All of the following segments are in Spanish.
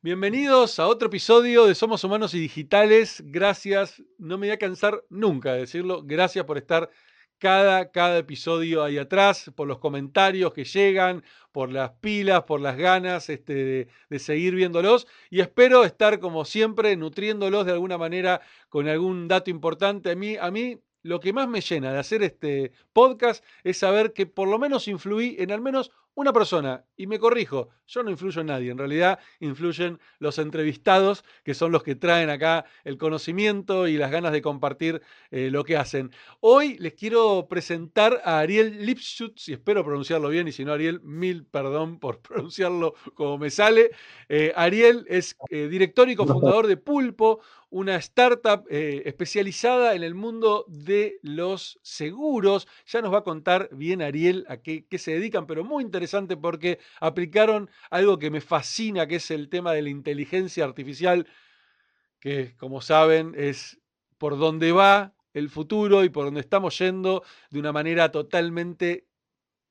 Bienvenidos a otro episodio de Somos Humanos y Digitales. Gracias, no me voy a cansar nunca de decirlo. Gracias por estar cada, cada episodio ahí atrás, por los comentarios que llegan, por las pilas, por las ganas este, de, seguir viéndolos. Y espero estar, como siempre, nutriéndolos de alguna manera con algún dato importante. A mí, a mí lo que más me llena de hacer este podcast es saber que por lo menos influí en al menos una persona, y me corrijo, yo no influyo en nadie, en realidad influyen los entrevistados, que son los que traen acá el conocimiento y las ganas de compartir eh, lo que hacen. Hoy les quiero presentar a Ariel Lipschutz, y espero pronunciarlo bien, y si no, Ariel, mil perdón por pronunciarlo como me sale. Eh, Ariel es eh, director y cofundador de Pulpo, una startup eh, especializada en el mundo de los seguros. Ya nos va a contar bien Ariel a qué, qué, se dedican, pero muy interesante porque aplicaron algo que me fascina, que es el tema de la inteligencia artificial, que como saben es por donde va el futuro y por donde estamos yendo de una manera totalmente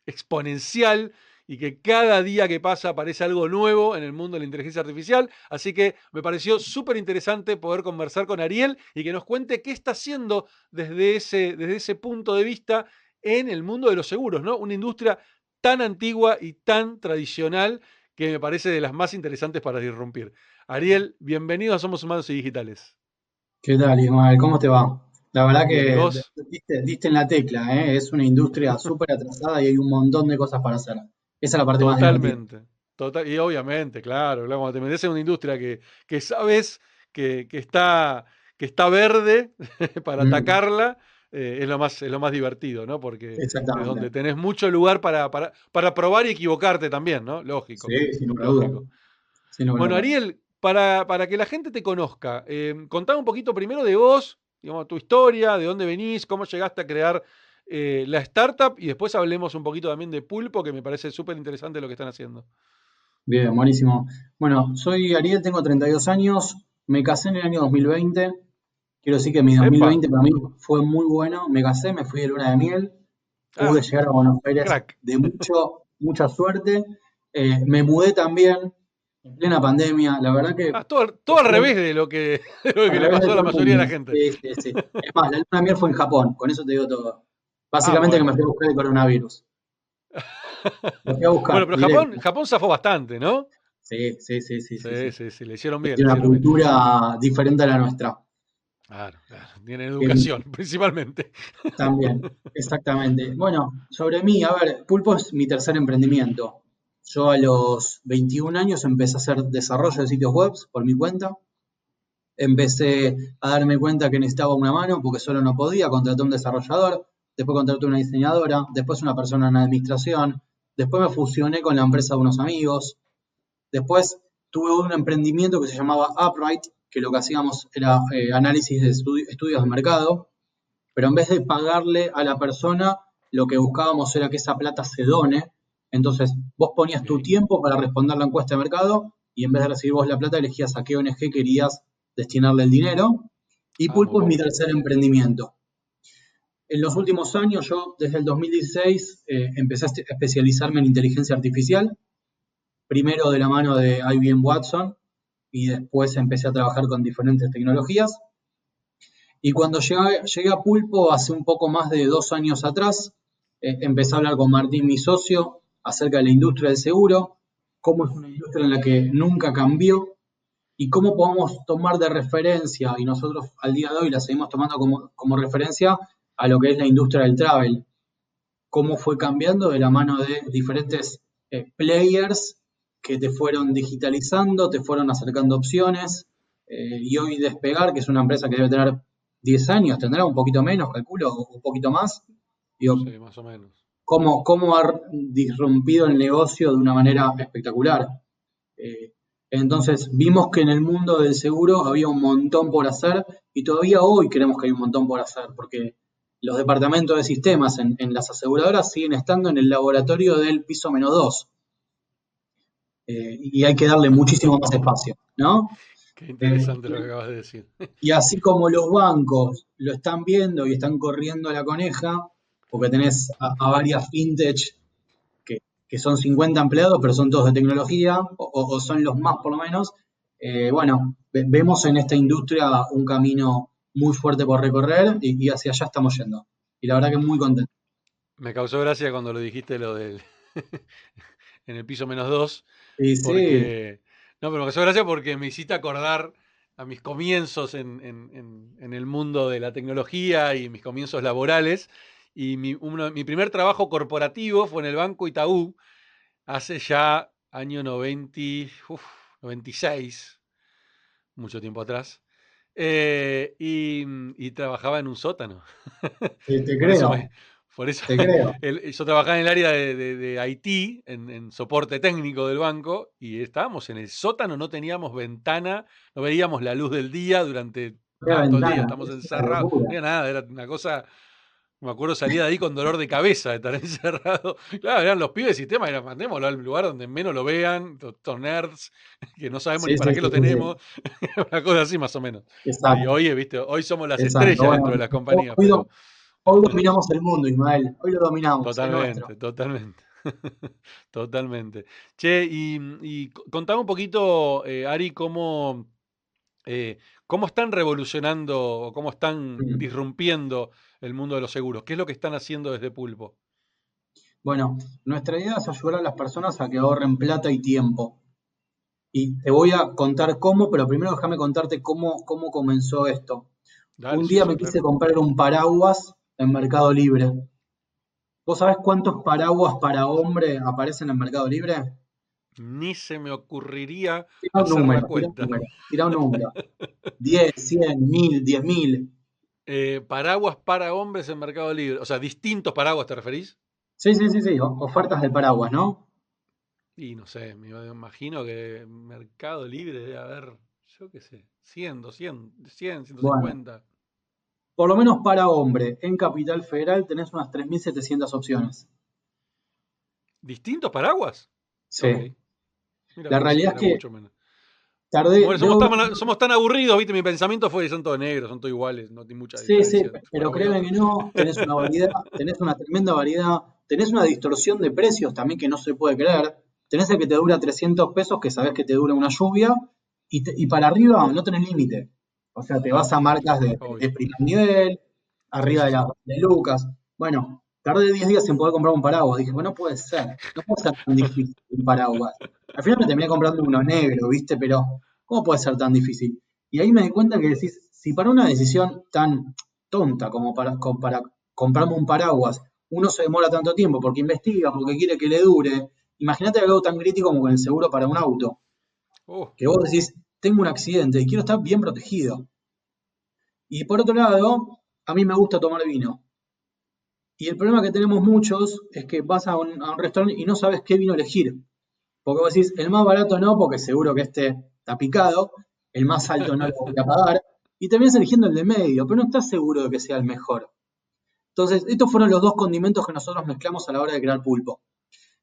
exponencial y que cada día que pasa aparece algo nuevo en el mundo de la inteligencia artificial. Así que me pareció súper interesante poder conversar con Ariel y que nos cuente qué está haciendo desde ese, desde ese punto de vista en el mundo de los seguros, ¿no? Una industria tan antigua y tan tradicional que me parece de las más interesantes para disrumpir. Ariel, bienvenido a Somos Humanos y Digitales. ¿Qué tal, Ismael? ¿Cómo te va? La verdad que diste, diste, en la tecla, ¿eh? es una industria súper atrasada y hay un montón de cosas para hacer. Esa es la parte Totalmente. más Total, y obviamente, claro, claro, cuando te metes en una industria que, que sabes que, que, está, que está verde para mm. atacarla, eh, es, lo más, es lo más divertido, ¿no? Porque es donde tenés mucho lugar para, para, para, probar y equivocarte también, ¿no? Lógico. Sí, sin lógico. bueno, Ariel, para, para, que la gente te conozca, eh, contame un poquito primero de vos, digamos, tu historia, de dónde venís, cómo llegaste a crear eh, la startup y después hablemos un poquito también de Pulpo, que me parece súper interesante lo que están haciendo. Bien, buenísimo. Bueno, soy Ariel, tengo 32 años, me casé en el año 2020. Quiero decir que mi 2020 para mí fue muy bueno. Me casé, me fui de luna de miel, pude ah, llegar a Buenos Aires de mucho, mucha suerte. Eh, me mudé también en plena pandemia, la verdad que... Ah, todo, todo, al revés de lo que, le pasó a la mayoría de la gente. Sí, sí, sí. Es más, la luna de miel fue en Japón, con eso te digo todo. Básicamente ah, que me fui a buscar el coronavirus. bueno, pero Japón, Japón zafó bastante, ¿no? Sí, sí, sí, sí. Sí, sí, sí, le hicieron bien. Tiene una cultura diferente a la nuestra. Claro, claro. Tienen educación, principalmente. También, exactamente. Bueno, sobre mí, a ver, Pulpo es mi tercer emprendimiento. Yo a los 21 años empecé a hacer desarrollo de sitios web por mi cuenta. Empecé a darme cuenta que necesitaba una mano porque solo no podía, contraté a un desarrollador después contraté una diseñadora, después una persona en administración, después me fusioné con la empresa de unos amigos, después tuve un emprendimiento que se llamaba Upright, que lo que hacíamos era eh, análisis de estudios de mercado, pero en vez de pagarle a la persona, lo que buscábamos era que esa plata se done. Entonces, vos ponías tu tiempo para responder la encuesta de mercado y en vez de recibir vos la plata, elegías a qué ONG querías destinarle el dinero. Y ah, Pulpo es mi tercer emprendimiento. En los últimos años, yo desde el 2016 eh, empecé a especializarme en inteligencia artificial, primero de la mano de IBM Watson y después empecé a trabajar con diferentes tecnologías. Y cuando llegué, a Pulpo hace un poco más de dos años atrás, eh, empecé a hablar con Martín, mi socio, acerca de la industria del seguro, cómo es una industria en la que nunca cambió y cómo podemos tomar de referencia, y nosotros al día de hoy la seguimos tomando como, como referencia, a lo que es la industria del travel, cómo fue cambiando de la mano de diferentes eh, players que te fueron digitalizando, te fueron acercando opciones, eh, y hoy Despegar, que es una empresa que debe tener 10 años, tendrá un poquito menos, calculo, o un poquito más. sí, más o menos. Cómo, cómo, ha disrumpido el negocio de una manera espectacular. Eh, entonces vimos que en el mundo del seguro había un montón por hacer y todavía hoy creemos que hay un montón por hacer, porque los departamentos de sistemas en, las aseguradoras siguen estando en el laboratorio del piso menos 2. Eh, y hay que darle muchísimo más espacio, ¿no? Qué interesante lo que acabas de decir. Y así como los bancos lo están viendo y están corriendo a la coneja, porque tenés a, varias fintech que, son 50 empleados, pero son todos de tecnología, o, son los más por lo menos, eh, bueno, vemos en esta industria un camino muy fuerte por recorrer y, hacia allá estamos yendo. Y la verdad que muy contento. Me causó gracia cuando lo dijiste lo del en el piso menos dos. Sí, sí. No, pero me causó gracia porque me hiciste acordar a mis comienzos en, el mundo de la tecnología y mis comienzos laborales. Y mi, mi primer trabajo corporativo fue en el Banco Itaú hace ya año 90, 96, mucho tiempo atrás. Eh, y, trabajaba en un sótano. te creo. por eso yo trabajaba en el área de, de, Haití, en, soporte técnico del banco, y estábamos en el sótano, no teníamos ventana, no veíamos la luz del día durante todo el día, estamos encerrados, no había nada, era una cosa me acuerdo salía de ahí con dolor de cabeza de estar encerrado. Claro, eran los pibes de sistema, era mandémoslo al lugar donde menos lo vean, estos nerds, que no sabemos ni para qué lo tenemos. Una cosa así más o menos. Y hoy, viste, hoy somos las estrellas dentro de las compañías. Hoy, dominamos el mundo, Ismael. Hoy lo dominamos. Totalmente, totalmente. totalmente. Che, y, y contame un poquito, eh, Ari, cómo, eh, cómo están revolucionando, cómo están disrumpiendo el mundo de los seguros? ¿Qué es lo que están haciendo desde Pulpo? Bueno, nuestra idea es ayudar a las personas a que ahorren plata y tiempo. Y te voy a contar cómo, pero primero déjame contarte cómo, cómo comenzó esto. un día me quise comprar un paraguas en Mercado Libre. ¿Vos sabés cuántos paraguas para hombre aparecen en Mercado Libre? Ni se me ocurriría tira un número, Tira un número. 10, 100, 1000, 10.000. Eh, paraguas para hombres en Mercado Libre. O sea, distintos paraguas, ¿te referís? Sí, sí, sí, sí. Ofertas de paraguas, ¿no? Y no sé, me imagino que Mercado Libre debe haber, yo qué sé, 100, 200, 100, 150. por lo menos para hombre, en Capital Federal tenés unas 3.700 opciones. ¿Distintos paraguas? Sí. La realidad es que somos, tan, aburridos, ¿viste? Mi pensamiento fue que son todos negros, son todos iguales, no tiene mucha Sí, sí, pero créeme que no, tenés una variedad, tenés una tremenda variedad, tenés una distorsión de precios también que no se puede creer. Tenés el que te dura 300 pesos, que sabes que te dura una lluvia, y, para arriba no tenés límite. O sea, te vas a marcas de, primer nivel, arriba de, la, de Lucas. Bueno, tardé 10 días en poder comprar un paraguas. Dije, bueno, no puede ser, no puede ser tan difícil un paraguas. Al final me terminé comprando uno negro, ¿viste? Pero, ¿cómo puede ser tan difícil? Y ahí me di cuenta que decís, si para una decisión tan tonta como para, para comprarme un paraguas, uno se demora tanto tiempo porque investiga, porque quiere que le dure, imagínate algo tan crítico como con el seguro para un auto. Oh. Que vos decís, tengo un accidente y quiero estar bien protegido. Y por otro lado, a mí me gusta tomar vino. Y el problema que tenemos muchos es que vas a un, restaurante y no sabes qué vino elegir. Porque vos decís, el más barato no, porque seguro que este está picado, el más alto no lo voy a pagar, y terminas eligiendo el de medio, pero no estás seguro de que sea el mejor. Entonces, estos fueron los dos condimentos que nosotros mezclamos a la hora de crear pulpo.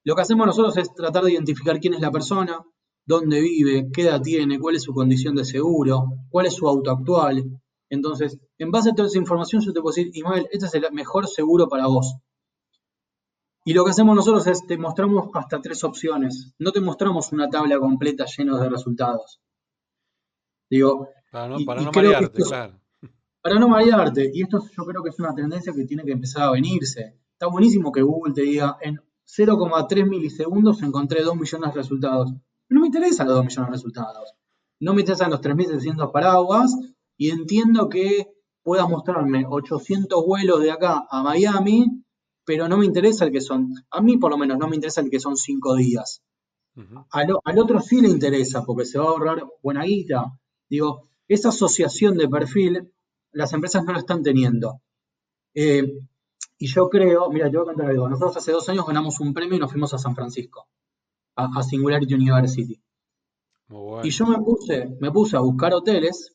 Lo que hacemos nosotros es tratar de identificar quién es la persona, dónde vive, qué edad tiene, cuál es su condición de seguro, cuál es su auto actual. Entonces, en base a toda esa información, yo te puedo decir, Ismael, este es el mejor seguro para vos. Y lo que hacemos nosotros es te mostramos hasta tres opciones. No te mostramos una tabla completa llena de resultados. Digo, para no, para no marearte, claro. Para no marearte. Y esto yo creo que es una tendencia que tiene que empezar a venirse. Está buenísimo que Google te diga, en 0,3 milisegundos encontré 2 millones de resultados. no me interesan los 2 millones de resultados. No me interesan los 3.700 paraguas y entiendo que puedas mostrarme 800 vuelos de acá a Miami pero no me interesa el que son, a mí por lo menos no me interesa el que son cinco días. al, otro sí le interesa porque se va a ahorrar buena guita. Digo, esa asociación de perfil, las empresas no la están teniendo. Eh, y yo creo, mira, te voy a contar algo. Nosotros hace dos años ganamos un premio y nos fuimos a San Francisco, a, Singularity University. Y yo me puse, me puse a buscar hoteles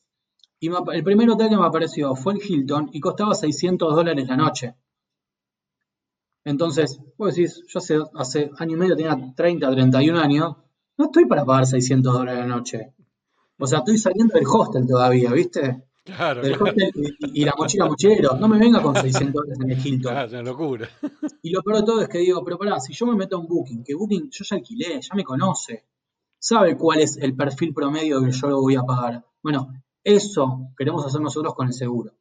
y el primer hotel que me apareció fue en Hilton y costaba 600 dólares la noche. Entonces, vos decís, yo hace, hace año y medio tenía 30, 31 años, no estoy para pagar 600 dólares la noche. O sea, estoy saliendo del hostel todavía, ¿viste? Claro. Del hostel y, la mochila mochilero. No me venga con 600 dólares en el Hilton. Claro, es una locura. Y lo peor de todo es que digo, pero pará, si yo me meto a un Booking, que Booking yo ya alquilé, ya me conoce. sabe cuál es el perfil promedio que yo lo voy a pagar. Bueno, eso queremos hacer nosotros con el seguro.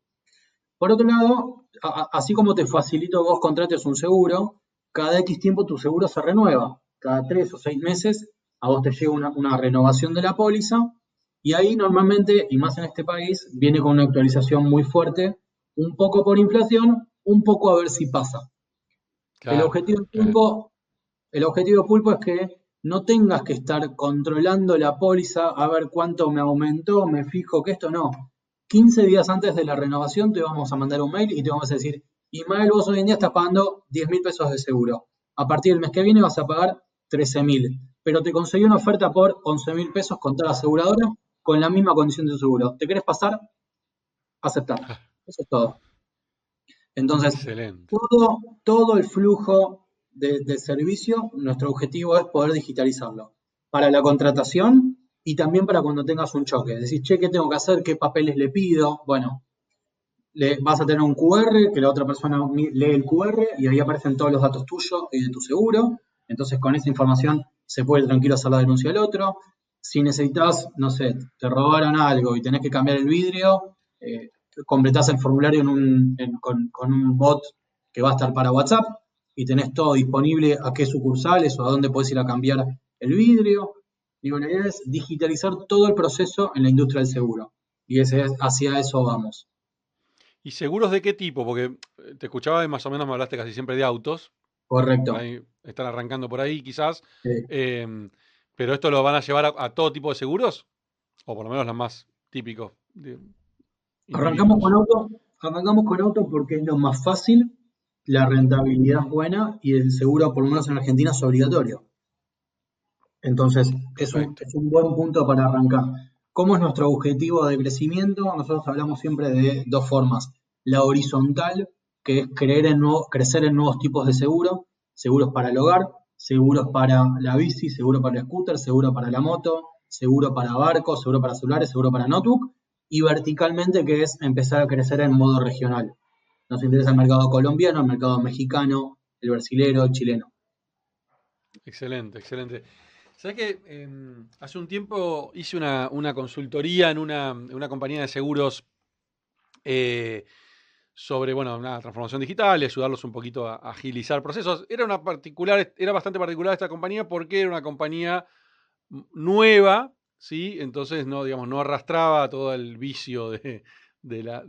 Por otro lado, así como te facilito vos contrates un seguro, cada X tiempo tu seguro se renueva. Cada tres o seis meses a vos te llega una, renovación de la póliza y ahí normalmente, y más en este país, viene con una actualización muy fuerte, un poco por inflación, un poco a ver si pasa. el, objetivo pulpo, el objetivo pulpo es que no tengas que estar controlando la póliza a ver cuánto me aumentó, me fijo que esto no. 15 días antes de la renovación te vamos a mandar un mail y te vamos a decir, Ismael, vos hoy en día estás pagando 10 mil pesos de seguro. A partir del mes que viene vas a pagar 13 mil. Pero te conseguí una oferta por 11 mil pesos con toda la aseguradora con la misma condición de seguro. ¿Te querés pasar? Aceptar. Eso es todo. Entonces, todo, todo el flujo de, servicio, nuestro objetivo es poder digitalizarlo. Para la contratación y también para cuando tengas un choque. Decís, che, ¿qué tengo que hacer? ¿Qué papeles le pido? Bueno, le, vas a tener un QR, que la otra persona lee el QR y ahí aparecen todos los datos tuyos y de tu seguro. Entonces, con esa información se puede tranquilo hacer la denuncia del otro. Si necesitas, no sé, te robaron algo y tenés que cambiar el vidrio, eh, completás el formulario con, con, un bot que va a estar para WhatsApp y tenés todo disponible a qué sucursales o a dónde puedes ir a cambiar el vidrio. Digo, la idea es digitalizar todo el proceso en la industria del seguro. Y ese, hacia eso vamos. ¿Y seguros de qué tipo? Porque eh, te escuchaba y más o menos me hablaste casi siempre de autos. Correcto. están arrancando por ahí quizás. Em, pero esto lo van a llevar a, todo tipo de seguros, o por lo menos los más típicos. arrancamos con auto, arrancamos con auto porque es lo más fácil la rentabilidad es buena y el seguro, por lo menos en Argentina, es obligatorio. Entonces, es un, buen punto para arrancar. ¿Cómo es nuestro objetivo de crecimiento? Nosotros hablamos siempre de dos formas. La horizontal, que es creer en crecer en nuevos tipos de seguro, seguros para el hogar, seguros para la bici, seguro para el scooter, seguro para la moto, seguro para barcos, seguro para celulares, seguro para notebook, y verticalmente, que es empezar a crecer en modo regional. Nos interesa el mercado colombiano, el mercado mexicano, el brasilero, el chileno. Excelente, excelente. ¿Sabes que em, hace un tiempo hice una, consultoría en una, compañía de seguros eh, sobre bueno, una transformación digital y ayudarlos un poquito a, agilizar procesos? Era, una particular, era bastante particular esta compañía porque era una compañía nueva, ¿sí? Entonces no, digamos, no arrastraba todo el vicio de, las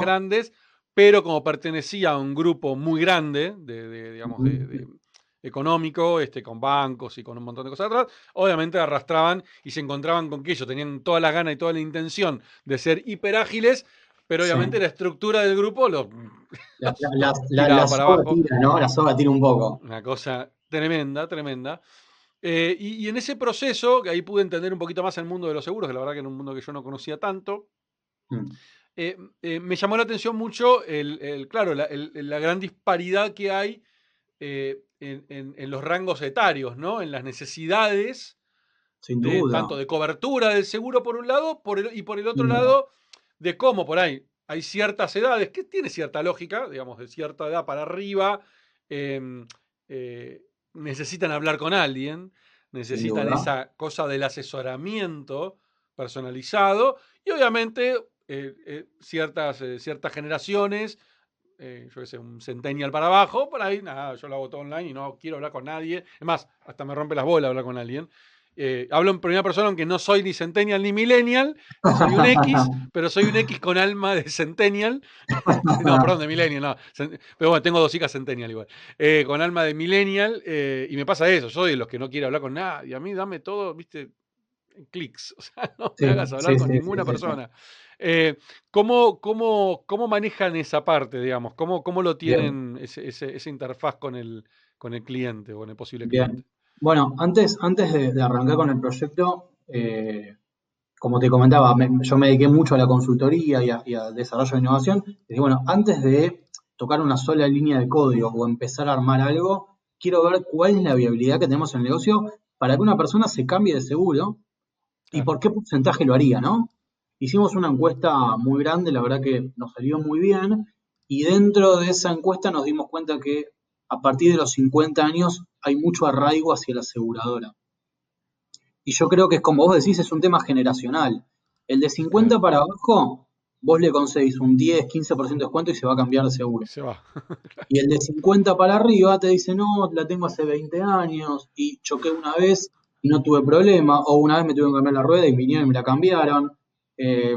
grandes pero como pertenecía a un grupo muy grande de, digamos, de, económico, este, con bancos y con un montón de cosas atrás, obviamente arrastraban y se encontraban con que ellos tenían toda la gana y toda la intención de ser hiperágiles, pero obviamente la estructura del grupo lo la, la, soga Tira, ¿no? La soga tira un poco. Una cosa tremenda, tremenda. Eh, y, en ese proceso, que ahí pude entender un poquito más el mundo de los seguros, que la verdad que era un mundo que yo no conocía tanto, mm. Eh, eh, me llamó la atención mucho, el, claro, la, gran disparidad que hay eh, en, los rangos etarios, ¿no? En las necesidades, tanto de cobertura del seguro por un lado y por el otro lado, de cómo por ahí hay ciertas edades, que tiene cierta lógica, digamos, de cierta edad para arriba, em, necesitan hablar con alguien, necesitan esa cosa del asesoramiento personalizado y obviamente ciertas, eh, ciertas generaciones, yo que sé, un centennial para abajo, por ahí, nada, yo lo hago todo online y no quiero hablar con nadie. Es más, hasta me rompe las bolas hablar con alguien. hablo en primera persona, aunque no soy ni centennial ni millennial, soy un X, pero soy un X con alma de centennial. no, perdón, de millennial, no. Pero bueno, tengo dos hijas centennial igual. con alma de millennial, y me pasa eso, soy de los que no quiero hablar con nadie. A mí dame todo, viste, clics. O sea, no me hagas hablar con ninguna persona. Eh, ¿cómo, cómo, cómo, manejan esa parte, digamos? ¿Cómo, cómo lo tienen ese, esa interfaz con el, con el cliente o con el posible cliente? Bueno, antes, antes de, arrancar con el proyecto, eh, como te comentaba, yo me dediqué mucho a la consultoría y a, desarrollo de innovación. Y bueno, antes de tocar una sola línea de código o empezar a armar algo, quiero ver cuál es la viabilidad que tenemos en el negocio para que una persona se cambie de seguro y por qué porcentaje lo haría, ¿no? Hicimos una encuesta muy grande, la verdad que nos salió muy bien, y dentro de esa encuesta nos dimos cuenta que a partir de los 50 años hay mucho arraigo hacia la aseguradora. Y yo creo que es como vos decís, es un tema generacional. El de 50 para abajo, vos le conseguís un 10, 15% de descuento y se va a cambiar de seguro. Se va. Y el de 50 para arriba te dice, no, la tengo hace 20 años y choqué una vez y no tuve problema, o una vez me tuve que cambiar la rueda y vinieron y me la cambiaron. Eh,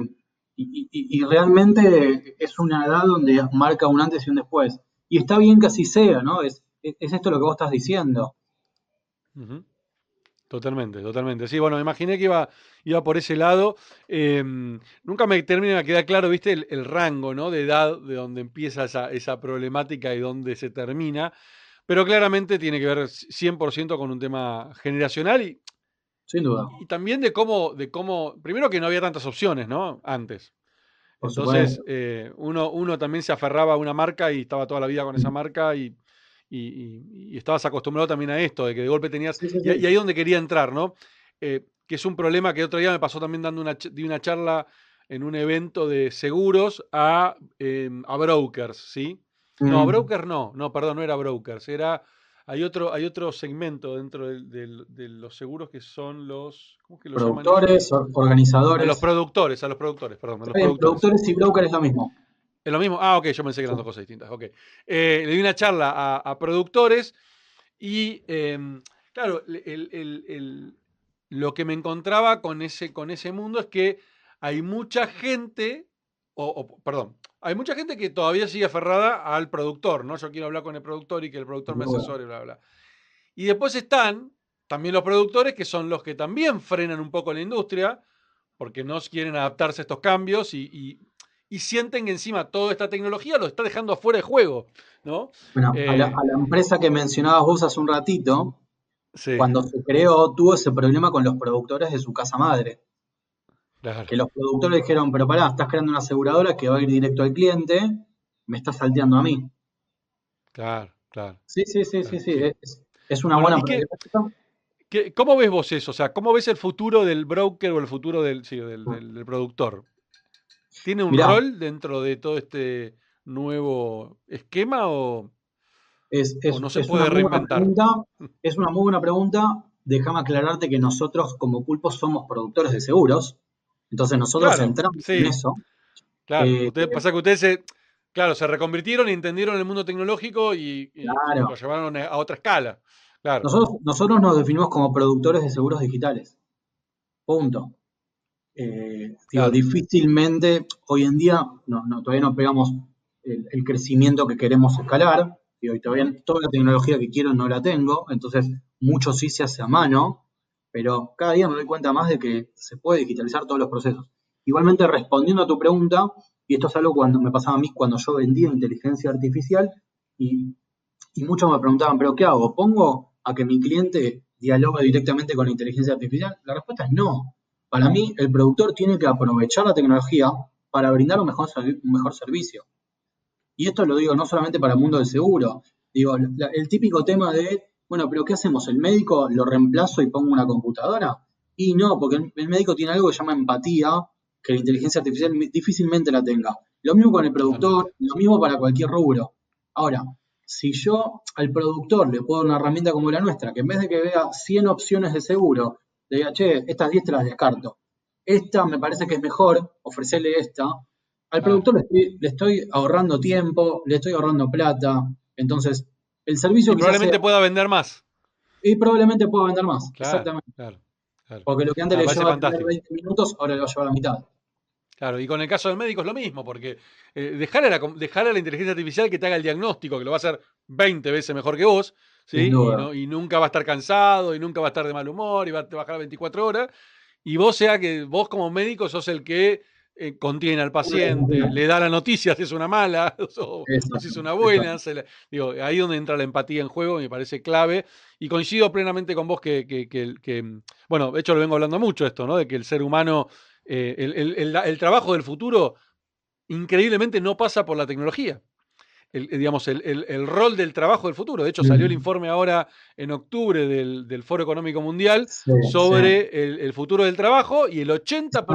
y, realmente es una edad donde marca un antes y un después. Y está bien que así sea, ¿no? Es, es es esto lo que vos estás diciendo. Totalmente, totalmente. Sí, bueno, me imaginé que iba, iba por ese lado. Eh, nunca me termina de quedar claro, viste, el, el rango, ¿no? De edad de donde empieza esa, esa problemática y dónde se termina. Pero claramente tiene que ver 100% con un tema generacional y, Sin duda. y también de cómo, de cómo, primero que no había tantas opciones, ¿no? Antes. Por Entonces, eh, uno, uno también se aferraba a una marca y estaba toda la vida con esa marca y, y- estabas acostumbrado también a esto, de que de golpe tenías... Sí, sí, Y, sí. y ahí es donde quería entrar, ¿no? Eh, que es un problema que otro día me pasó también dando una, di una charla en un evento de seguros a, eh, a brokers, ¿sí? No, a Mm. brokers no, no, perdón, no era brokers, era... Hay otro, hay otro segmento dentro de los seguros que son los... ¿Cómo es que lo llaman ellos? Productores, or- A organizadores. los productores, a los productores, perdón, a los productores. productores y brokers es lo mismo. ¿Es lo mismo? Ah, ok, yo pensé que eran dos cosas distintas. Ok. Eh, le di una charla a, a productores y, em, claro, el- el- el- el- lo que me encontraba con ese, con ese mundo es que hay mucha gente, o, o, perdón, hay mucha gente que todavía sigue aferrada al productor, ¿no? Yo quiero hablar con el productor y que el productor me asesore, bla, bla. Y después están también los productores que son los que también frenan un poco la industria porque no quieren adaptarse a estos cambios y, y- y sienten que encima toda esta tecnología lo está dejando afuera de juego, ¿no? Bueno, a, la, Eh, a la empresa que mencionabas vos hace un ratito, Sí, cuando se creó, tuvo ese problema con los productores de su casa madre. Claro. Que los productores dijeron, pero pará, estás creando una aseguradora que va a ir directo al cliente, me estás salteando a mí. Claro, claro. Sí, sí, sí, sí, Claro, sí. sí. Es, es una Bueno, buena ¿y qué- problemática. ¿Qué- ¿Cómo ves vos eso? O sea, ¿cómo ves el futuro del broker o el futuro del, sí, del, del- del productor? ¿Tiene un Mirá. rol dentro de todo este nuevo esquema o, Es, es- o no se es puede reinventar? pregunta. Es una muy buena pregunta. Déjame aclararte que nosotros como pulpos somos productores de seguros. Entonces nosotros Claro, entramos sí. en eso. Claro, Eh, ustedes, pasa que ustedes se, claro, se reconvirtieron y entendieron el mundo tecnológico y, y Claro. lo llevaron a otra escala. Claro. Nosotros, nosotros nos definimos como productores de seguros digitales. Punto. Eh, digo, difícilmente, hoy en día, no, no, todavía no pegamos el, el crecimiento que queremos escalar. Y hoy todavía toda la tecnología que quiero no la tengo, entonces mucho sí se hace a mano, pero cada día me doy cuenta más de que se puede digitalizar todos los procesos. Igualmente, respondiendo a tu pregunta, y esto es algo cuando me pasaba a mí cuando yo vendía inteligencia artificial, y, y muchos me preguntaban, ¿pero qué hago? ¿Pongo a que mi cliente dialogue directamente con la inteligencia artificial? La respuesta es no. Para mí, el productor tiene que aprovechar la tecnología para brindar un mejor, un mejor servicio. Y esto lo digo no solamente para el mundo del seguro. Digo, el típico tema de, bueno, pero ¿qué hacemos? ¿El médico lo reemplazo y pongo una computadora? Y no, porque el, el médico tiene algo que se llama empatía, que la inteligencia artificial difícilmente la tenga. Lo mismo con el productor, lo mismo para cualquier rubro. Ahora, si yo al productor le puedo dar una herramienta como la nuestra, que en vez de que vea 100 opciones de seguro, le diga, che, estas 10 te las descarto. Esta me parece que es mejor, ofrecerle esta. Al Claro. productor le estoy, le estoy ahorrando tiempo, le estoy ahorrando plata. Entonces, el servicio Y probablemente sea- pueda vender más. y probablemente pueda vender más. Claro, Exactamente. claro, claro. Porque lo que antes Me le llevaba a tener fantástico. 20 minutos, ahora le va a llevar la mitad. Claro, y con el caso del médico es lo mismo, porque eh, dejar, a la, com- dejar a la inteligencia artificial que te haga el diagnóstico, que lo va a hacer 20 veces mejor que vos, ¿sí? Y, no- y nunca va a estar cansado, y nunca va a estar de mal humor, y va a trabajar 24 horas, y vos sea que vos como médico sos el que eh, contiene al paciente, le da la noticia si es una mala, o, si es una buena, se la- digo, ahí donde entra la empatía en juego, me parece clave, y coincido plenamente con vos que, que- que- que, bueno, de hecho lo vengo hablando mucho esto, ¿no? De que el ser humano, eh, el, el- el- el trabajo del futuro, increíblemente no pasa por la tecnología. El, eh, digamos, el, el- el rol del trabajo del futuro. De hecho, salió el informe ahora en octubre del, del Foro Económico Mundial Sí, sí. sobre el, el futuro del trabajo y el 80%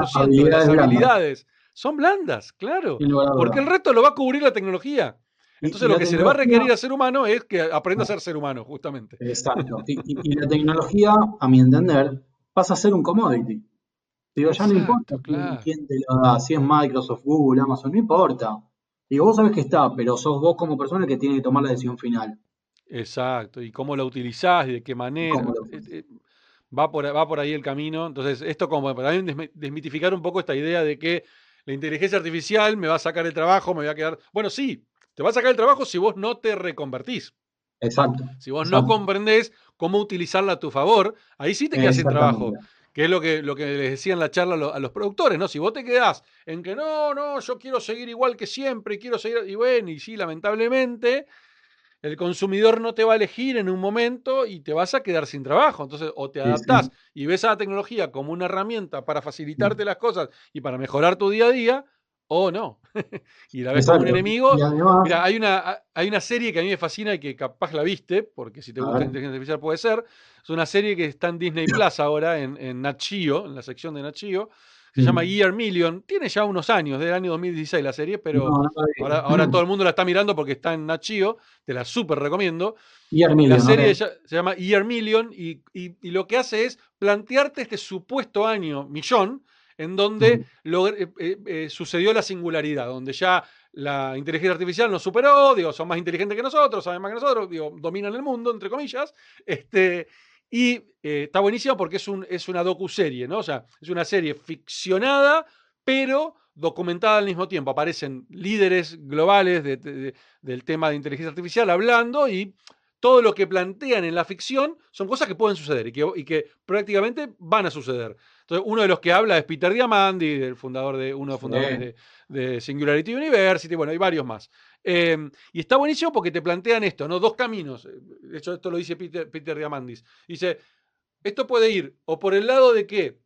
de las Habilidades blandas. son blandas, claro. Porque el resto lo va a cubrir la tecnología. Entonces y lo que se le va a requerir al ser humano es que aprenda a ser ser humano, justamente. Exacto. Y, y- y la tecnología, a mi entender, pasa a ser un commodity. Digo, ya no importa quién te lo da, si es Microsoft, Google, Amazon, no importa. Digo, vos sabés que está, pero sos vos como persona que tiene que tomar la decisión final. Exacto, y cómo la utilizás y de qué manera. Eh, eh, va, por, va por ahí el camino. Entonces, esto como para desmitificar un poco esta idea de que la inteligencia artificial me va a sacar el trabajo, me voy a quedar... Bueno, sí, te va a sacar el trabajo si vos no te reconvertís. Exacto. Si vos no comprendés cómo utilizarla a tu favor, ahí sí te quedas sin trabajo que es lo que, lo que les decía en la charla a los, productores, ¿no? Si vos te quedás en que no, no, yo quiero seguir igual que siempre, quiero seguir, y bueno, y sí, lamentablemente, el consumidor no te va a elegir en un momento y te vas a quedar sin trabajo. Entonces, o te adaptás y ves a la tecnología como una herramienta para facilitarte las cosas y para mejorar tu día a día, o no. y la ves como un enemigo. Mira, hay una, hay una serie que a mí me fascina y que capaz la viste, porque si te gusta la inteligencia artificial puede ser. Es una serie que está en Disney Plus ahora, en, en Nachio, en la sección de Nachio. Se llama mm. Year Million. Tiene ya unos años, del año 2016 la serie, pero ahora, todo el mundo la está mirando porque está en Nachio. Te la súper recomiendo. Year Million, la serie se llama Year Million y, y, y, lo que hace es plantearte este supuesto año millón en donde eh, eh, eh, sucedió la singularidad, donde ya la inteligencia artificial nos superó, digo, son más inteligentes que nosotros, saben más que nosotros, digo, dominan el mundo, entre comillas, este, y está buenísimo porque es, un, es una docu-serie, ¿no? O sea, es una serie ficcionada, pero documentada al mismo tiempo. Aparecen líderes globales del tema de inteligencia artificial hablando y todo lo que plantean en la ficción son cosas que pueden suceder y que, y que prácticamente van a suceder. Entonces, uno de los que habla es Peter Diamandi, el fundador de, uno de los fundadores de, Singularity University, bueno, hay varios más. Em, y está buenísimo porque te plantean esto, ¿no? Dos caminos. De hecho, esto lo dice Peter, Peter Diamandis. Dice, esto puede ir o por el lado de que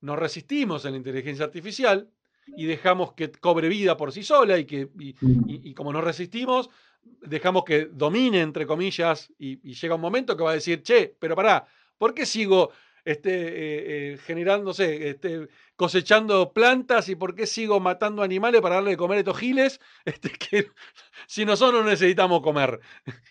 nos resistimos a la inteligencia artificial y dejamos que cobre vida por sí sola y que y, como nos resistimos, dejamos que domine, entre comillas, y, llega un momento que va a decir, che, pero pará, ¿por qué sigo este, eh, eh, generándose, este, cosechando plantas y por qué sigo matando animales para darle de comer a estos giles, este, que si nosotros necesitamos comer.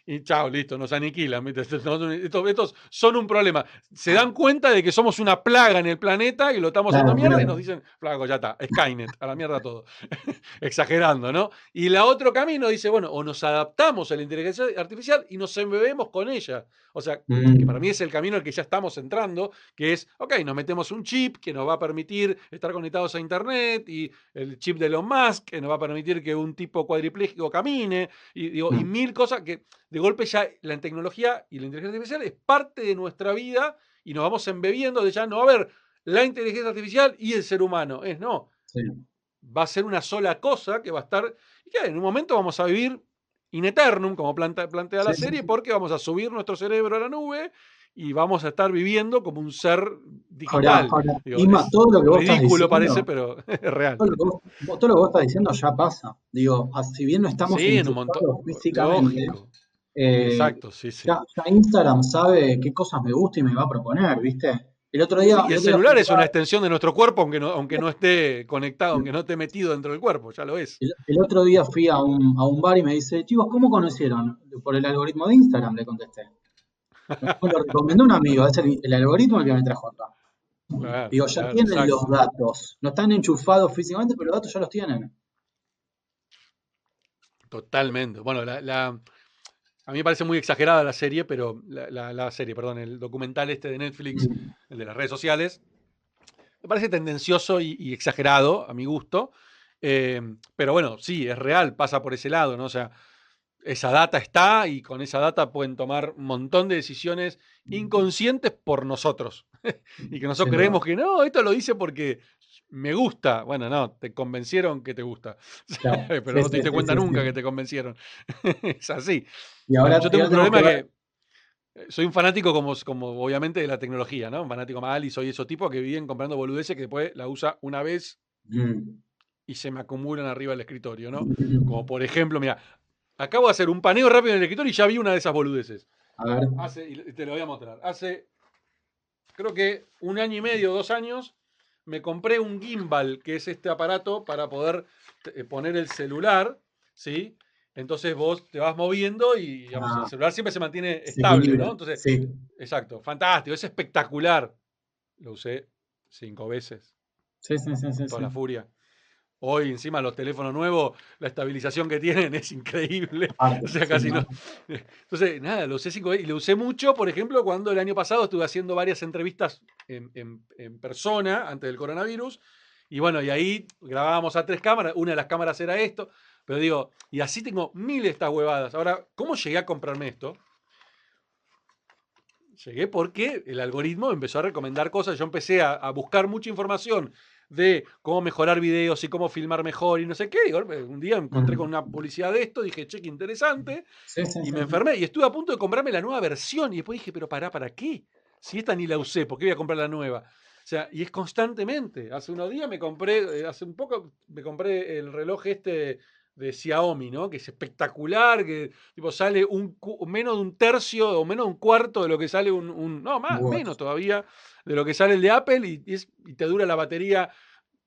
Y chao, listo, nos aniquilan. Estos, son un problema. Se dan cuenta de que somos una plaga en el planeta y lo estamos haciendo mierda y nos dicen, flaco, ya está, Skynet, a la mierda todo. Exagerando, ¿no? Y la otro camino dice, bueno, o nos adaptamos a la inteligencia artificial y nos embebemos con ella. O sea, que mm. para mí es el camino al que ya estamos entrando, que es, ok, nos metemos un chip que nos va a permitir estar conectados a Internet y el chip de Elon Musk que nos va a permitir que un tipo cuadripléjico camine y, digo, y mm. mil cosas que de golpe ya la tecnología y la inteligencia artificial es parte de nuestra vida y nos vamos embebiendo de ya no va a haber la inteligencia artificial y el ser humano. Es no. Va a ser una sola cosa que va a estar. Y que en un momento vamos a vivir in eternum, como plantea la serie, porque vamos a subir nuestro cerebro a la nube y vamos a estar viviendo como un ser digital. todo lo que vos ridículo parece, pero es real. Todo lo, que vos, todo lo que vos estás diciendo ya pasa. Digo, si bien no estamos sí, en un montón físicamente, eh, Exacto, sí, sí. Ya, Instagram sabe qué cosas me gusta y me va a proponer, ¿viste? El otro día. y el, celular es una extensión de nuestro cuerpo, aunque no, aunque no esté conectado, aunque no esté metido dentro del cuerpo, ya lo es. El, otro día fui a un, a un bar y me dice, chicos, ¿cómo conocieron? Por el algoritmo de Instagram, le contesté. Me lo recomendó un amigo, es el, algoritmo el que me trajo acá. Digo, ya tienen los datos. No están enchufados físicamente, pero los datos ya los tienen. Totalmente. Bueno, la, a mí me parece muy exagerada la serie, pero la, serie, perdón, el documental este de Netflix, el de las redes sociales, me parece tendencioso y, exagerado a mi gusto. Eh, pero bueno, sí, es real, pasa por ese lado, ¿no? O sea, esa data está y con esa data pueden tomar un montón de decisiones inconscientes por nosotros. y que nosotros creemos que no, esto lo dice porque me gusta. Bueno, no, te convencieron que te gusta. Pero no te diste cuenta nunca que te convencieron. es así. Y ahora, yo tengo un problema que... Eh, soy un fanático como, como obviamente de la tecnología, ¿no? Un fanático mal y soy esos tipos que viven comprando boludeces que después la usa una vez mm. y se me acumulan arriba del escritorio, ¿no? Como por ejemplo, mira, Acabo de hacer un paneo rápido en el escritorio y ya vi una de esas boludeces. A ver. Hace, y te lo voy a mostrar. Hace, creo que un año y medio, dos años, me compré un gimbal, que es este aparato para poder eh, poner el celular, ¿sí? Entonces vos te vas moviendo y digamos, el celular siempre se mantiene estable, ¿no? Entonces, sí. exacto, fantástico, es espectacular. lo usé cinco veces. Sí, sí, sí, sí. Toda sí. la furia. Hoy, encima, los teléfonos nuevos, la estabilización que tienen es increíble. Ah, O sea, sí, casi ¿no? no. Entonces, nada, lo usé cinco veces. Y lo usé mucho, por ejemplo, cuando el año pasado estuve haciendo varias entrevistas en, en- en persona antes del coronavirus. Y bueno, y ahí grabábamos a tres cámaras. Una de las cámaras era esto. Pero digo, y así tengo miles de estas huevadas. Ahora, ¿cómo llegué a comprarme esto? Llegué porque el algoritmo empezó a recomendar cosas. Yo empecé a, a buscar mucha información de cómo mejorar videos y cómo filmar mejor y no sé qué. Y golpe, un día me encontré con una publicidad de esto, dije, che, qué interesante. Sí, sí, Y me enfermé y estuve a punto de comprarme la nueva versión. Y después dije, pero pará, ¿para qué? Si esta ni la usé, ¿por qué voy a comprar la nueva? O sea, y es constantemente. Hace unos días me compré, eh, hace un poco me compré el reloj este de Xiaomi, ¿no? Que es espectacular, que tipo sale un menos de un tercio o menos de un cuarto de lo que sale un, un- no, más, menos todavía de lo que sale el de Apple y, y es- y te dura la batería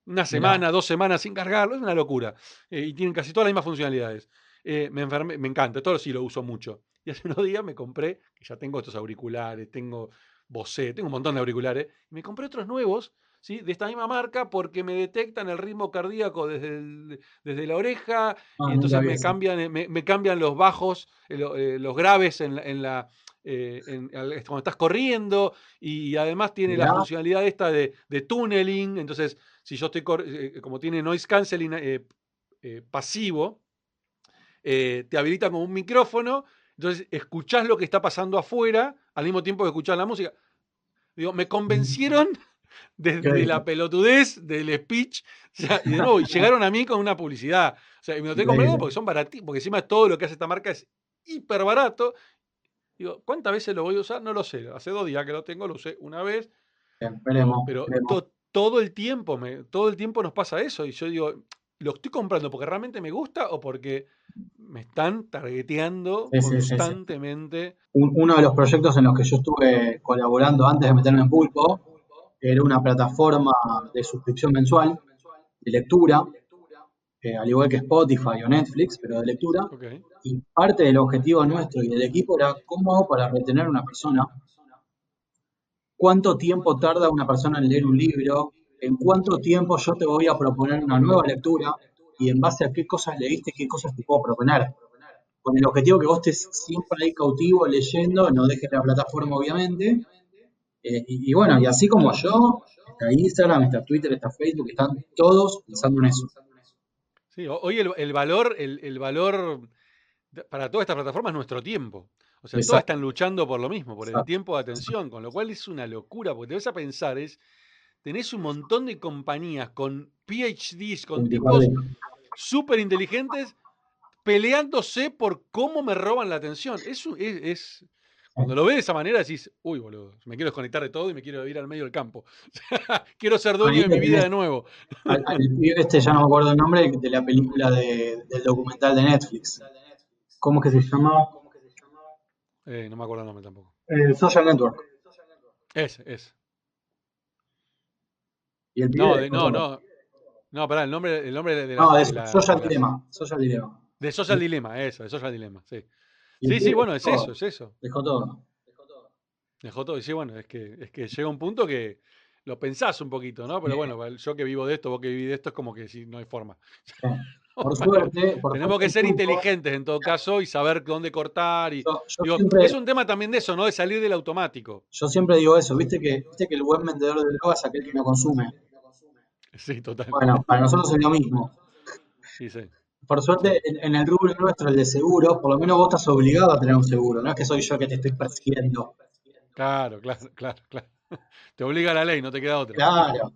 una semana, dos semanas sin cargarlo, es una locura. Eh, y tienen casi todas las mismas funcionalidades. Eh, me enfermé, me encanta, todo sí lo uso mucho. Y hace unos días me compré, que ya tengo estos auriculares, tengo Bose, tengo un montón de auriculares, y me compré otros nuevos, ¿sí? De esta misma marca, porque me detectan el ritmo cardíaco desde, el- desde la oreja, Ah, y entonces me cambian, me, me cambian los bajos, eh, eh, los graves en la... en la, eh, en- cuando estás corriendo y además tiene la funcionalidad esta de, de tunneling, entonces si yo estoy, eh, como tiene noise canceling pasivo, te habilita como un micrófono, entonces escuchás lo que está pasando afuera al mismo tiempo que escuchás la música. Digo, me convencieron desde la pelotudez del speech, o sea, y de nuevo, llegaron a mí con una publicidad. O sea, y me lo estoy comprando Increíble. porque son baratísimos, porque encima todo lo que hace esta marca es hiper barato. Digo, ¿cuántas veces lo voy a usar? No lo sé. Hace dos días que lo tengo, lo usé una vez, Bien, Esperemos. pero esperemos. to- todo el tiempo, me, todo el tiempo nos pasa eso. Y yo digo, ¿lo estoy comprando porque realmente me gusta o porque me están targeteando Sí, sí, sí, sí. constantemente? Un- uno de los proyectos en los que yo estuve colaborando antes de meterme en Pulpo era una plataforma de suscripción mensual de lectura, eh, al igual que Spotify o Netflix, pero de lectura. Ok. Y parte del objetivo nuestro y del equipo era cómo hago para retener a una persona, cuánto tiempo tarda una persona en leer un libro, en cuánto tiempo yo te voy a proponer una nueva lectura y en base a qué cosas leíste, qué cosas te puedo proponer. Con el objetivo que vos estés siempre ahí cautivo leyendo, no dejes la plataforma obviamente. Eh, y, y bueno, y así como yo, está Instagram, está Twitter, está Facebook, están todos pensando en eso. Sí, ho- hoy el, el valor, el, el valor para todas estas plataformas es nuestro tiempo. O sea, todas Exacto. están luchando por lo mismo, por el tiempo de atención, con lo cual es una locura, porque te vas a pensar, es, tenés un montón de compañías con PhDs, con 24 tipos súper inteligentes peleándose por cómo me roban la atención. Eso es, es- cuando lo ves de esa manera decís, uy, boludo, me quiero desconectar de todo y me quiero ir al medio del campo. quiero ser dueño de mi vida de nuevo. Al, al pibe este, ya no me acuerdo el nombre, de la película de- del documental de Netflix. ¿Cómo es que se llama? Eh, no me acuerdo el nombre tampoco. Eh, Social Network. Y el pibe No, de- no, no. No, pará, el nombre, el nombre de la, No, de la- Social Dilemma. Social Dilemma. de Social Dilemma, eso, de Social Dilemma, sí. Sí, sí, bueno, es dejó- eso, es eso. Dejó todo. Dejó todo. Y sí, bueno, es que, es que llega un punto que lo pensás un poquito, ¿no? Pero bueno, yo que vivo de esto, vos que vivís de esto, es como que sí, no hay forma. Por suerte, por Tenemos que ser inteligentes en todo caso y saber dónde cortar. Y, Yo, yo digo, siempre, es un tema también de eso, ¿no? De salir del automático. yo siempre digo eso, viste que, viste que el buen vendedor de drogas es aquel que no consume. Sí, total. Bueno, para nosotros es lo mismo. Sí, sí. Por suerte, en, en el rubro nuestro, el de seguros, por lo menos vos estás obligado a tener un seguro, no es que soy yo que te estoy persiguiendo. Claro, claro, claro, claro. Te obliga la ley, no te queda otra. Claro.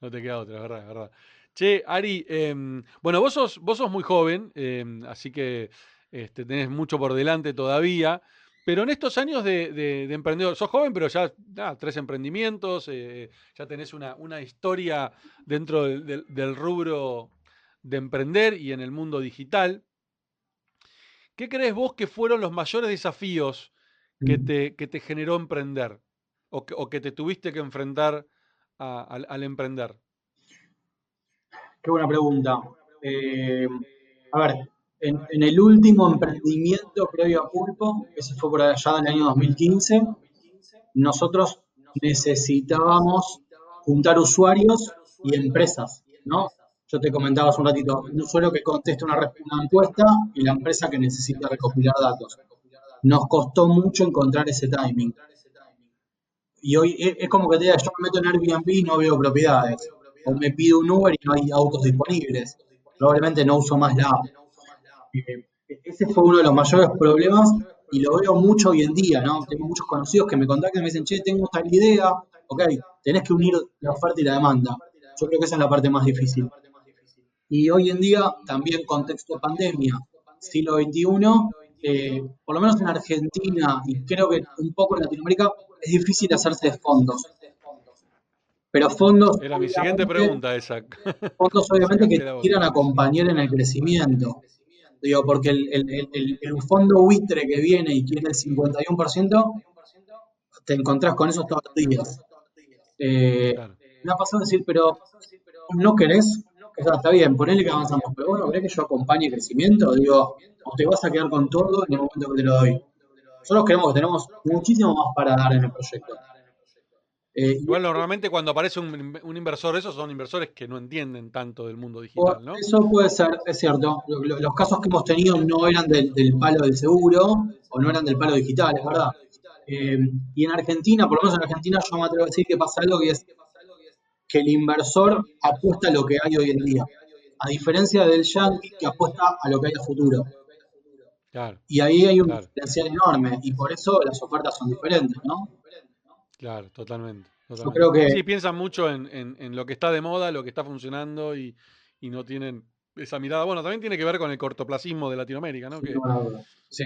No te queda otra, es verdad, es verdad. Che, Ari, em, bueno, vos sos, vos sos muy joven, em, así que este, tenés mucho por delante todavía, pero en estos años de, de- de emprendedor, sos joven, pero ya tres emprendimientos, eh, ya tenés una, una historia dentro del, del- del rubro de emprender y en el mundo digital. ¿Qué crees vos que fueron los mayores desafíos que te, que te generó emprender o que, o que te tuviste que enfrentar a- al, al emprender? Qué buena pregunta. Eh, a ver, en, en el último emprendimiento previo a Pulpo, ese fue por allá del año 2015, nosotros necesitábamos juntar usuarios y empresas, ¿no? Yo te comentaba hace un ratito, un usuario que conteste una, una encuesta y la empresa que necesita recopilar datos. Nos costó mucho encontrar ese timing. Y hoy es, como que te diga, yo me meto en Airbnb y no veo propiedades. O me pido un Uber y no hay autos disponibles. Probablemente no uso más la app. Eh, ese fue uno de los mayores problemas y lo veo mucho hoy en día, ¿no? Tengo muchos conocidos que me contactan y me dicen, che, tengo tal idea, ok, tenés que unir la oferta y la demanda. Yo creo que esa es la parte más difícil. Y hoy en día, también contexto de pandemia, siglo XXI, eh, por lo menos en Argentina y creo que un poco en Latinoamérica, es difícil hacerse de fondos. Pero fondos... Era mi siguiente pregunta esa. Fondos obviamente que te quieran acompañar en el crecimiento. Digo, porque el, el, el, fondo buitre que viene y quiere el 51%, te encontrás con esos todos los días. Eh, Me ha pasado a decir, pero ¿no querés? O sea, está bien, ponele que avanzamos, pero bueno, ¿querés que yo acompañe el crecimiento? Digo, o te vas a quedar con todo en el momento que te lo doy. Nosotros creemos que tenemos muchísimo más para dar en el proyecto. Eh, Igual normalmente cuando aparece un, inversor, esos son inversores que no entienden tanto del mundo digital, ¿no? Eso puede ser, es cierto. Los casos que hemos tenido no eran del, palo del seguro o no eran del palo digital, es verdad. Eh, y en Argentina, por lo menos en Argentina, yo me atrevo a decir que pasa algo que es que el inversor apuesta a lo que hay hoy en día, a diferencia del yankee que apuesta a lo que hay a futuro. y ahí hay un potencial enorme y por eso las ofertas son diferentes, ¿no? Claro, totalmente. Yo creo que... Sí, piensan mucho en, lo que está de moda, lo que está funcionando y, no tienen esa mirada. Bueno, también tiene que ver con el cortoplacismo de Latinoamérica, ¿no? Que sí.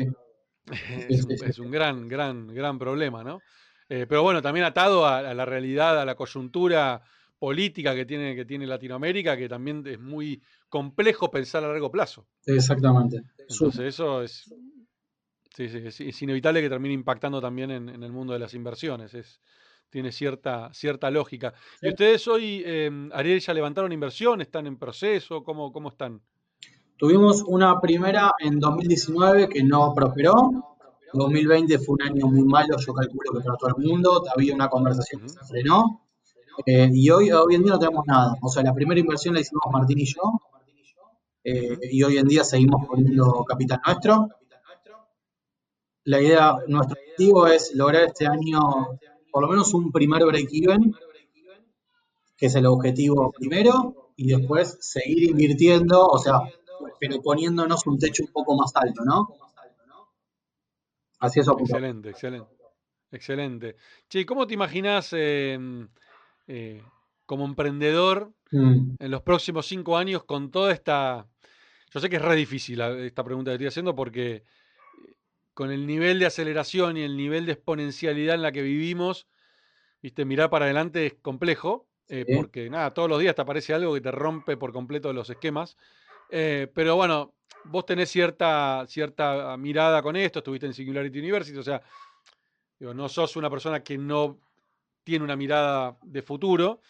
Es, un, gran, gran, gran problema, ¿no? Eh, pero bueno, también atado a, la realidad, a la coyuntura política que tiene, que tiene Latinoamérica, que también es muy complejo pensar a largo plazo. Exactamente. Entonces eso es, Sí, sí, es, inevitable que termine impactando también en, el mundo de las inversiones. Es, tiene cierta, cierta lógica. ¿Y ustedes hoy, eh, Ariel, ya levantaron inversión? ¿Están en proceso? ¿Cómo, ¿Cómo están? Tuvimos una primera en 2019 que no prosperó. 2020 fue un año muy malo, yo calculo que para todo el mundo. Había una conversación que se frenó. Eh, y hoy, hoy en día no tenemos nada. O sea, la primera inversión la hicimos Martín y yo. Eh, y hoy en día seguimos poniendo capital nuestro la idea, nuestro objetivo es lograr este año por lo menos un primer break-even, que es el objetivo primero, y después seguir invirtiendo, o sea, pero poniéndonos un techo un poco más alto, ¿no? Así es. Excelente, excelente. Excelente. Che, ¿cómo te imaginas em, eh, como emprendedor mm. en los próximos cinco años con toda esta... Yo sé que es re difícil esta pregunta que estoy haciendo porque con el nivel de aceleración y el nivel de exponencialidad en la que vivimos, viste, mirar para adelante es complejo, eh, porque nada, todos los días te aparece algo que te rompe por completo los esquemas. Eh, pero bueno, vos tenés cierta, cierta mirada con esto, estuviste en Singularity University, o sea, no sos una persona que no tiene una mirada de futuro,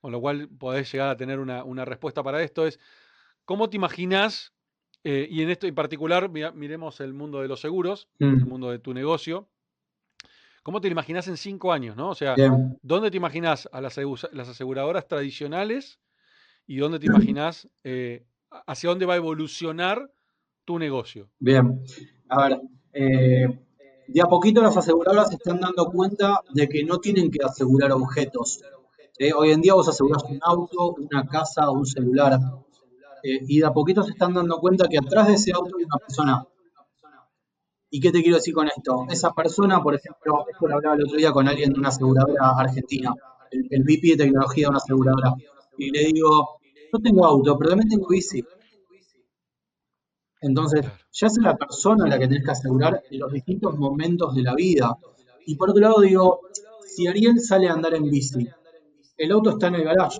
con lo cual podés llegar a tener una, una respuesta para esto. Es, ¿cómo te imaginas eh, y en esto en particular, miremos el mundo de los seguros, el mm. mundo de tu negocio. ¿Cómo te lo imaginas en cinco años? ¿no? O sea, ¿dónde te imaginas a las, aseguradoras tradicionales y dónde te imaginas eh, hacia dónde va a evolucionar tu negocio? Bien, a ver, eh, de a poquito las aseguradoras se están dando cuenta de que no tienen que asegurar objetos. hoy en día vos asegurás un auto, una casa un celular. Eh, y de a poquito se están dando cuenta que atrás de ese auto hay una persona. ¿Y qué te quiero decir con esto? Esa persona, por ejemplo, esto lo hablaba el otro día con alguien de una aseguradora argentina, el, el VP de tecnología de una aseguradora, y le digo, yo tengo auto, pero también tengo bici. Entonces, ya es la persona la que tenés que asegurar en los distintos momentos de la vida. Y por otro lado, digo, si Ariel sale a andar en bici, el auto está en el garage.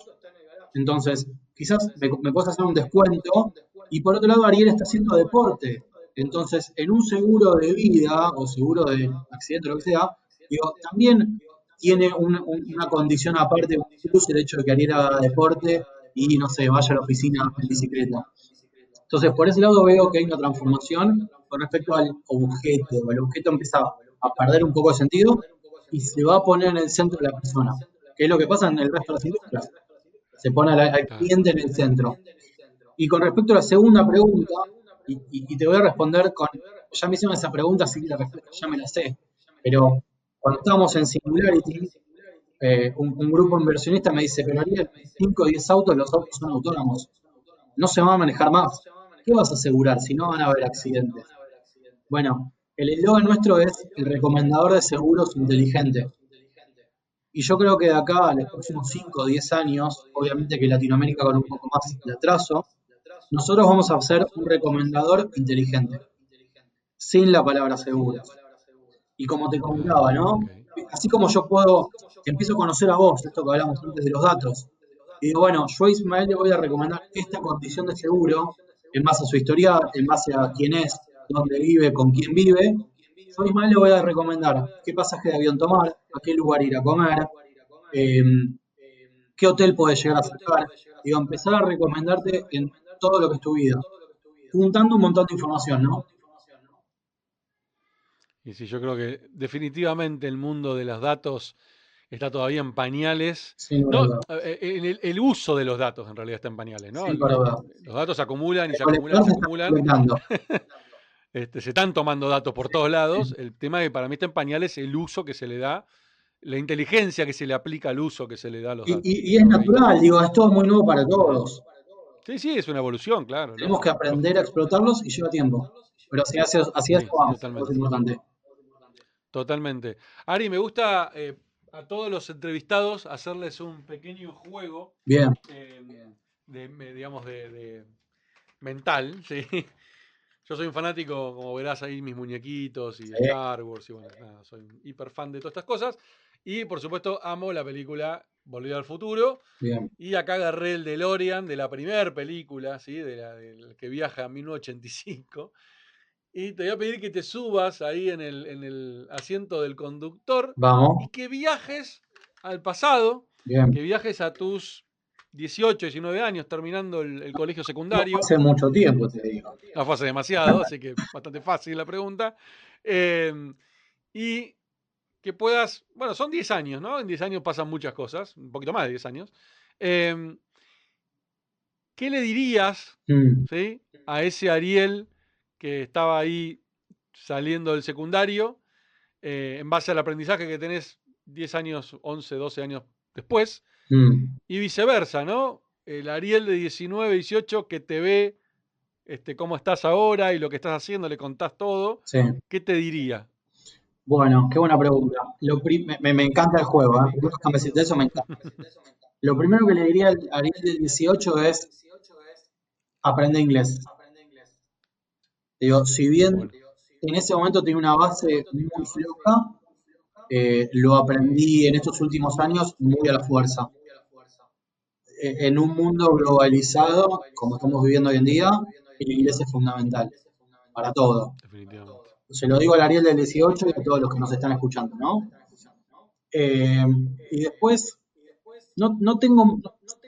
Entonces, quizás me, puedes hacer un descuento. Y por otro lado, Ariel está haciendo deporte. Entonces, en un seguro de vida o seguro de accidente o lo que sea, digo, también tiene una condición aparte, incluso el hecho de que Ariel haga deporte y, no sé, vaya a la oficina en bicicleta. Entonces, por ese lado veo que hay una transformación con respecto al objeto. El objeto empieza a perder un poco de sentido y se va a poner en el centro de la persona, que es lo que pasa en el resto de las industrias. Se pone al, cliente en el centro. Y con respecto a la segunda pregunta, y, te voy a responder con, ya me hicieron esa pregunta, así que la respuesta ya me la sé, pero cuando estábamos en Singularity, eh, un, grupo inversionista me dice, pero Ariel, 5 o 10 autos, los autos son autónomos, no se van a manejar más. ¿Qué vas a asegurar si no van a haber accidentes? Bueno, el eslogan nuestro es el recomendador de seguros inteligente. Y yo creo que de acá a los próximos 5 o 10 años, obviamente que Latinoamérica con un poco más de atraso, nosotros vamos a ser un recomendador inteligente, sin la palabra seguro. Y como te comentaba, ¿no? Así como yo puedo, empiezo a conocer a vos, esto que hablamos antes de los datos, y digo, bueno, yo a Ismael le voy a recomendar esta condición de seguro en base a su historial, en base a quién es, dónde vive, con quién vive. Yo a Ismael le voy a recomendar qué pasaje de avión tomar, a qué lugar ir a comer, em, qué hotel puedes llegar a sacar. Digo, empezar a recomendarte en todo lo que es tu vida, juntando un montón de información, ¿no? Y sí, yo creo que definitivamente el mundo de los datos está todavía en pañales. no, eh, eh, el, uso de los datos en realidad está en pañales, ¿no? los datos se acumulan y se acumulan y se acumulan. Este, se están tomando datos por todos lados. El tema que para mí está en pañales el uso que se le da, la inteligencia que se le aplica al uso que se le da a los datos. Y, es natural, digo, es todo muy nuevo para todos. Sí, sí, es una evolución, claro. Tenemos que aprender a explotarlos y lleva tiempo. Pero así, así, así es, totalmente. importante. Totalmente. Ari, me gusta eh, a todos los entrevistados hacerles un pequeño juego. Bien. Em, de, digamos, de, mental, ¿sí? Yo soy un fanático, como verás ahí, mis muñequitos y Star Wars, y bueno, nada, soy hiper fan de todas estas cosas. Y por supuesto, amo la película Volver al Futuro. Bien. Y acá agarré el DeLorean de la primera película, ¿sí? De la, del que viaja a 1985. Y te voy a pedir que te subas ahí en el, en el asiento del conductor. Vamos. Y que viajes al pasado. Bien. Que viajes a tus 18, 19 años, terminando el, colegio secundario. hace mucho tiempo, te digo. No fue hace demasiado, así que bastante fácil la pregunta. Em, y que puedas, bueno, son 10 años, ¿no? En 10 años pasan muchas cosas, un poquito más de 10 años. Em, ¿Qué le dirías mm. ¿sí? a ese Ariel que estaba ahí saliendo del secundario, eh, en base al aprendizaje que tenés 10 años, 11, 12 años después, mm. y viceversa, ¿no? El Ariel de 19, 18 que te ve este, cómo estás ahora y lo que estás haciendo, le contás todo, ¿qué te diría? Bueno, qué buena pregunta. me, encanta el juego, ¿eh? eso, me encanta. Lo primero que le diría al Ariel de 18 es aprende inglés. Digo, si bien en ese momento tenía una base muy floja, eh, lo aprendí en estos últimos años muy a la fuerza. E, en un mundo globalizado, como estamos viviendo hoy en día, el inglés es fundamental para todo. Se lo digo al Ariel del 18 y a todos los que nos están escuchando, ¿no? Eh, y después, no, no tengo,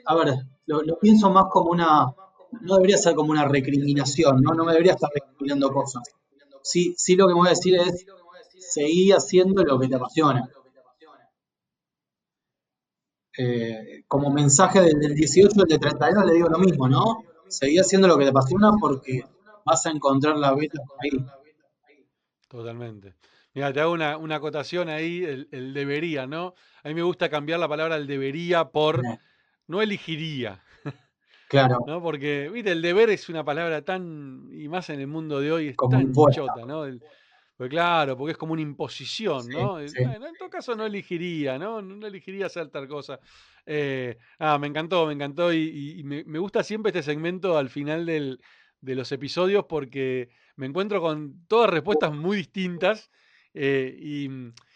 a ver, lo pienso más como una, no debería ser como una recriminación, ¿no? No me debería estar recriminando cosas. Sí, sí lo que me voy a decir es, seguí haciendo lo que te apasiona. Eh, como mensaje del, 18 al de 32 le digo lo mismo, ¿no? Seguí haciendo lo que te apasiona porque vas a encontrar la beta ahí. Totalmente. Mira, te hago una, acotación ahí, el, el, debería, ¿no? A mí me gusta cambiar la palabra el debería por no elegiría. Claro. ¿no? Porque, viste, el deber es una palabra tan, y más en el mundo de hoy, es tan chota, ¿no? pues claro, porque es como una imposición, ¿no? en todo caso no elegiría, ¿no? No elegiría hacer tal cosa. Eh, ah, me encantó, me encantó y, me, gusta siempre este segmento al final del, de los episodios porque me encuentro con todas respuestas muy distintas eh, y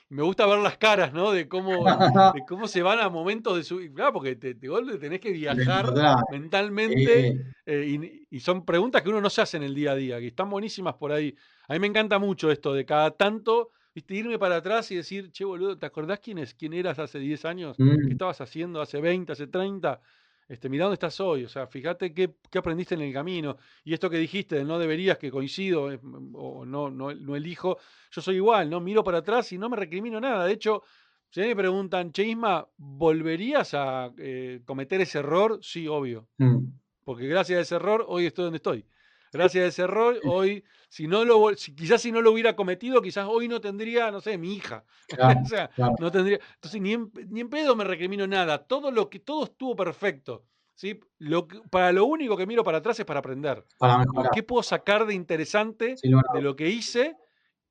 me gusta ver las caras, ¿no? De cómo, de cómo se van a momentos de su. Claro, porque te, te tenés que viajar mentalmente eh, y, son preguntas que uno no se hace en el día a día, que están buenísimas por ahí. A mí me encanta mucho esto de cada tanto, viste, irme para atrás y decir, che, boludo, ¿te acordás quién, es, quién eras hace 10 años? ¿Qué mm. estabas haciendo hace 20, hace 30? Este, mirá dónde estás hoy, o sea, fíjate qué, qué aprendiste en el camino. Y esto que dijiste de no deberías, que coincido, eh, o no, no, no elijo, yo soy igual, ¿no? Miro para atrás y no me recrimino nada. De hecho, si me preguntan, Che Isma, ¿volverías a eh, cometer ese error? Sí, obvio. Mm. Porque gracias a ese error hoy estoy donde estoy. Gracias a ese error hoy, si no lo, si, quizás si no lo hubiera cometido, quizás hoy no tendría, no sé, mi hija. Claro, o sea, claro. no tendría. Entonces, ni en, ni en pedo me recrimino nada. Todo lo que, todo estuvo perfecto. ¿sí? Lo para lo único que miro para atrás es para aprender. Para mejorar. ¿Qué puedo sacar de interesante de lo que hice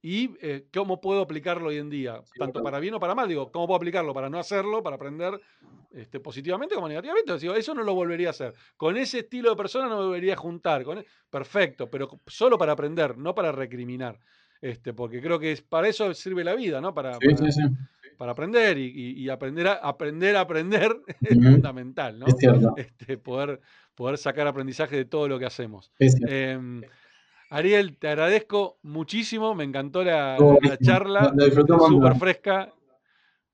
y eh, cómo puedo aplicarlo hoy en día, tanto para bien o para mal. Digo, ¿cómo puedo aplicarlo para no hacerlo, para aprender este, positivamente como negativamente? Digo, eso no lo volvería a hacer. Con ese estilo de persona no me volvería a juntar. Con, e- perfecto, pero solo para aprender, no para recriminar. Este, porque creo que es, para eso sirve la vida, ¿no? Para, Sí, para, sí, sí. para aprender y, y- y aprender a aprender a aprender es fundamental, ¿no? Es cierto. Este, poder, poder sacar aprendizaje de todo lo que hacemos. Es cierto. Ariel, te agradezco muchísimo, me encantó la, Estuvo la charla, súper fresca.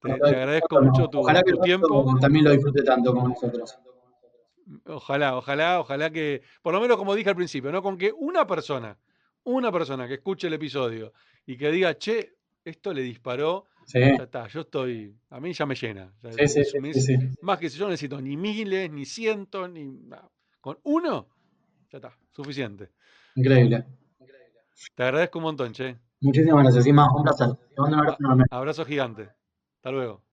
Te, agradezco mucho tu, Ojalá tiempo. también lo disfrute tanto como nosotros. Ojalá, ojalá, ojalá que, por lo menos como dije al principio, ¿no? Con que una persona, una persona que escuche el episodio y que diga, che, esto le disparó, Sí, ya está, yo estoy, a mí ya me llena. Ya sí, sí. Más que si yo no necesito ni miles, ni cientos, ni. Con uno, ya está, suficiente. Increíble. Te agradezco un montón, che. Muchísimas gracias. Y más, un placer. Un abrazo enorme. Abrazo gigante. Hasta luego.